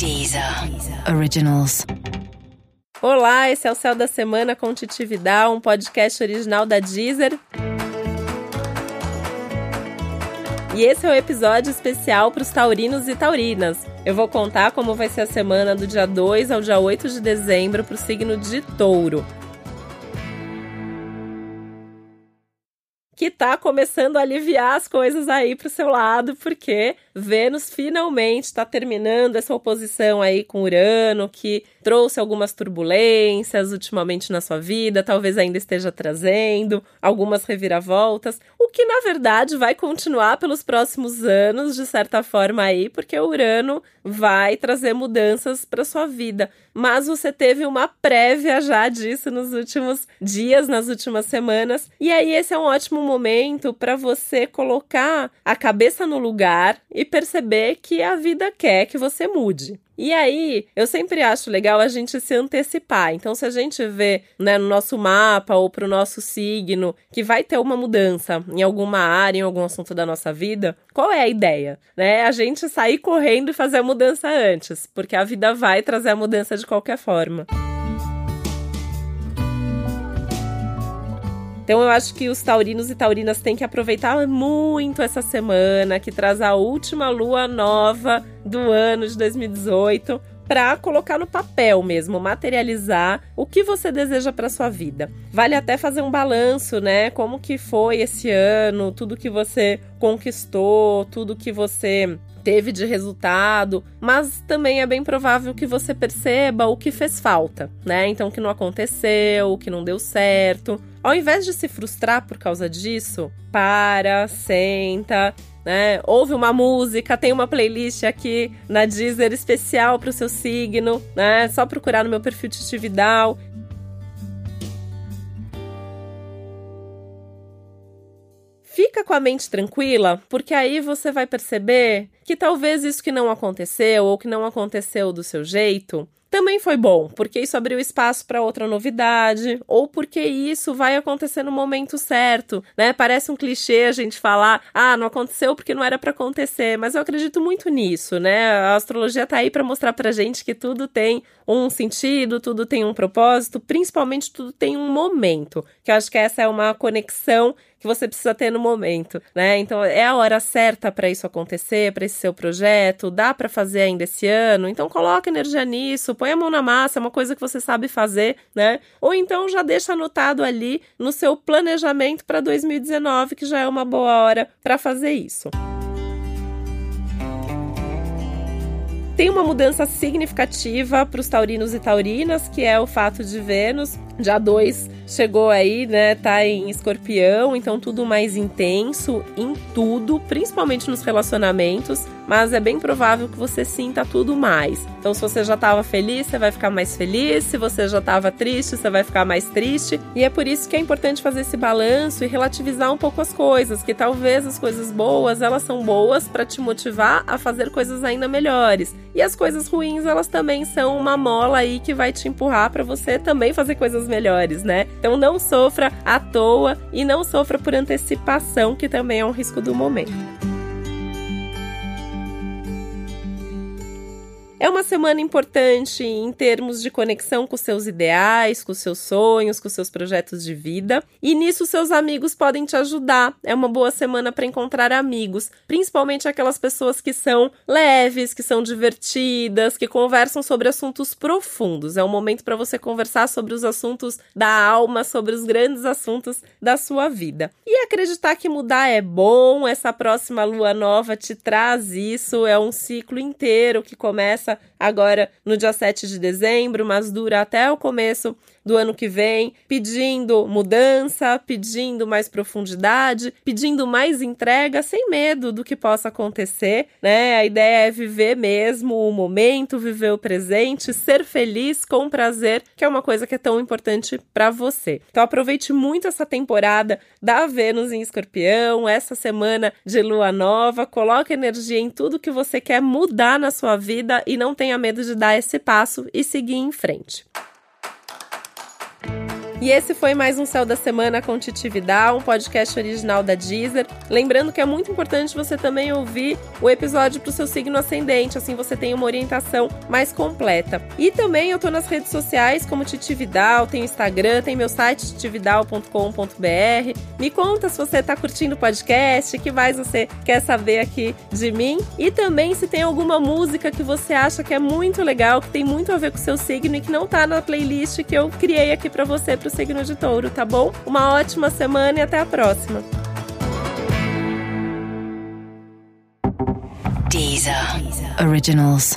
Deezer Originals. Olá, esse é o Céu da Semana com Titi Vidal, um podcast original da Deezer. E esse é o um episódio especial para os taurinos e taurinas. Eu vou contar como vai ser a semana do dia 2 ao dia 8 de dezembro para o signo de Touro. Que tá começando a aliviar as coisas aí pro seu lado, porque Vênus finalmente está terminando essa oposição aí com Urano, que trouxe algumas turbulências ultimamente na sua vida, talvez ainda esteja trazendo algumas reviravoltas, que na verdade vai continuar pelos próximos anos, de certa forma aí, porque o Urano vai trazer mudanças para sua vida. Mas você teve uma prévia já disso nos últimos dias, nas últimas semanas, e aí esse é um ótimo momento para você colocar a cabeça no lugar e perceber que a vida quer que você mude. E aí, eu sempre acho legal a gente se antecipar. Então, se a gente vê né, no nosso mapa ou para o nosso signo que vai ter uma mudança em alguma área, em algum assunto da nossa vida, qual é a ideia? Né? A gente sair correndo e fazer a mudança antes, porque a vida vai trazer a mudança de qualquer forma. Então eu acho que os taurinos e taurinas têm que aproveitar muito essa semana que traz a última lua nova do ano de 2018 para colocar no papel mesmo, materializar o que você deseja para sua vida. Vale até fazer um balanço, né? Como que foi esse ano, tudo que você conquistou, tudo que você teve de resultado, mas também é bem provável que você perceba o que fez falta, né? Então, o que não aconteceu, o que não deu certo. Ao invés de se frustrar por causa disso, para, senta, né? Ouve uma música, tem uma playlist aqui na Deezer especial para o seu signo, né? Só procurar no meu perfil Titi Vidal fica com a mente tranquila, porque aí você vai perceber que talvez isso que não aconteceu ou que não aconteceu do seu jeito também foi bom, porque isso abriu espaço para outra novidade, ou porque isso vai acontecer no momento certo, né? Parece um clichê a gente falar, ah, não aconteceu porque não era para acontecer, mas eu acredito muito nisso, né? A astrologia tá aí para mostrar pra gente que tudo tem um sentido, tudo tem um propósito, principalmente tudo tem um momento, que eu acho que essa é uma conexão que você precisa ter no momento, né? Então é a hora certa para isso acontecer, para esse seu projeto, dá para fazer ainda esse ano. Então coloca energia nisso, põe a mão na massa, é uma coisa que você sabe fazer, né? Ou então já deixa anotado ali no seu planejamento para 2019, que já é uma boa hora para fazer isso. Tem uma mudança significativa para os taurinos e taurinas, que é o fato de Vênus, já 2 chegou aí, né? Tá em escorpião, então tudo mais intenso em tudo, principalmente nos relacionamentos mas é bem provável que você sinta tudo mais. Então, se você já estava feliz, você vai ficar mais feliz, se você já estava triste, você vai ficar mais triste. E é por isso que é importante fazer esse balanço e relativizar um pouco as coisas, que talvez as coisas boas, elas são boas para te motivar a fazer coisas ainda melhores. E as coisas ruins, elas também são uma mola aí que vai te empurrar para você também fazer coisas melhores, né? Então não sofra à toa e não sofra por antecipação, que também é um risco do momento. É uma semana importante em termos de conexão com seus ideais, com seus sonhos, com seus projetos de vida. E nisso seus amigos podem te ajudar. É uma boa semana para encontrar amigos, principalmente aquelas pessoas que são leves, que são divertidas, que conversam sobre assuntos profundos. É um momento para você conversar sobre os assuntos da alma, sobre os grandes assuntos da sua vida. E acreditar que mudar é bom, essa próxima lua nova te traz isso, é um ciclo inteiro que começa começa agora no dia 7 de dezembro, mas dura até o começo do ano que vem, pedindo mudança, pedindo mais profundidade, pedindo mais entrega, sem medo do que possa acontecer, né? A ideia é viver mesmo o momento, viver o presente, ser feliz com prazer, que é uma coisa que é tão importante para você. Então aproveite muito essa temporada da Vênus em Escorpião, essa semana de lua nova, coloque energia em tudo que você quer mudar na sua vida e não tenha medo de dar esse passo e seguir em frente. E esse foi mais um Céu da Semana com Titividade, um podcast original da Deezer. Lembrando que é muito importante você também ouvir o episódio para o seu signo ascendente, assim você tem uma orientação mais completa. E também eu tô nas redes sociais como Titividal, tem Instagram, tem meu site titividal.com.br. Me conta se você tá curtindo o podcast, o que mais você quer saber aqui de mim e também se tem alguma música que você acha que é muito legal, que tem muito a ver com o seu signo e que não tá na playlist que eu criei aqui para você pro signo de Touro, tá bom? Uma ótima semana e até a próxima. Deezer. Originals.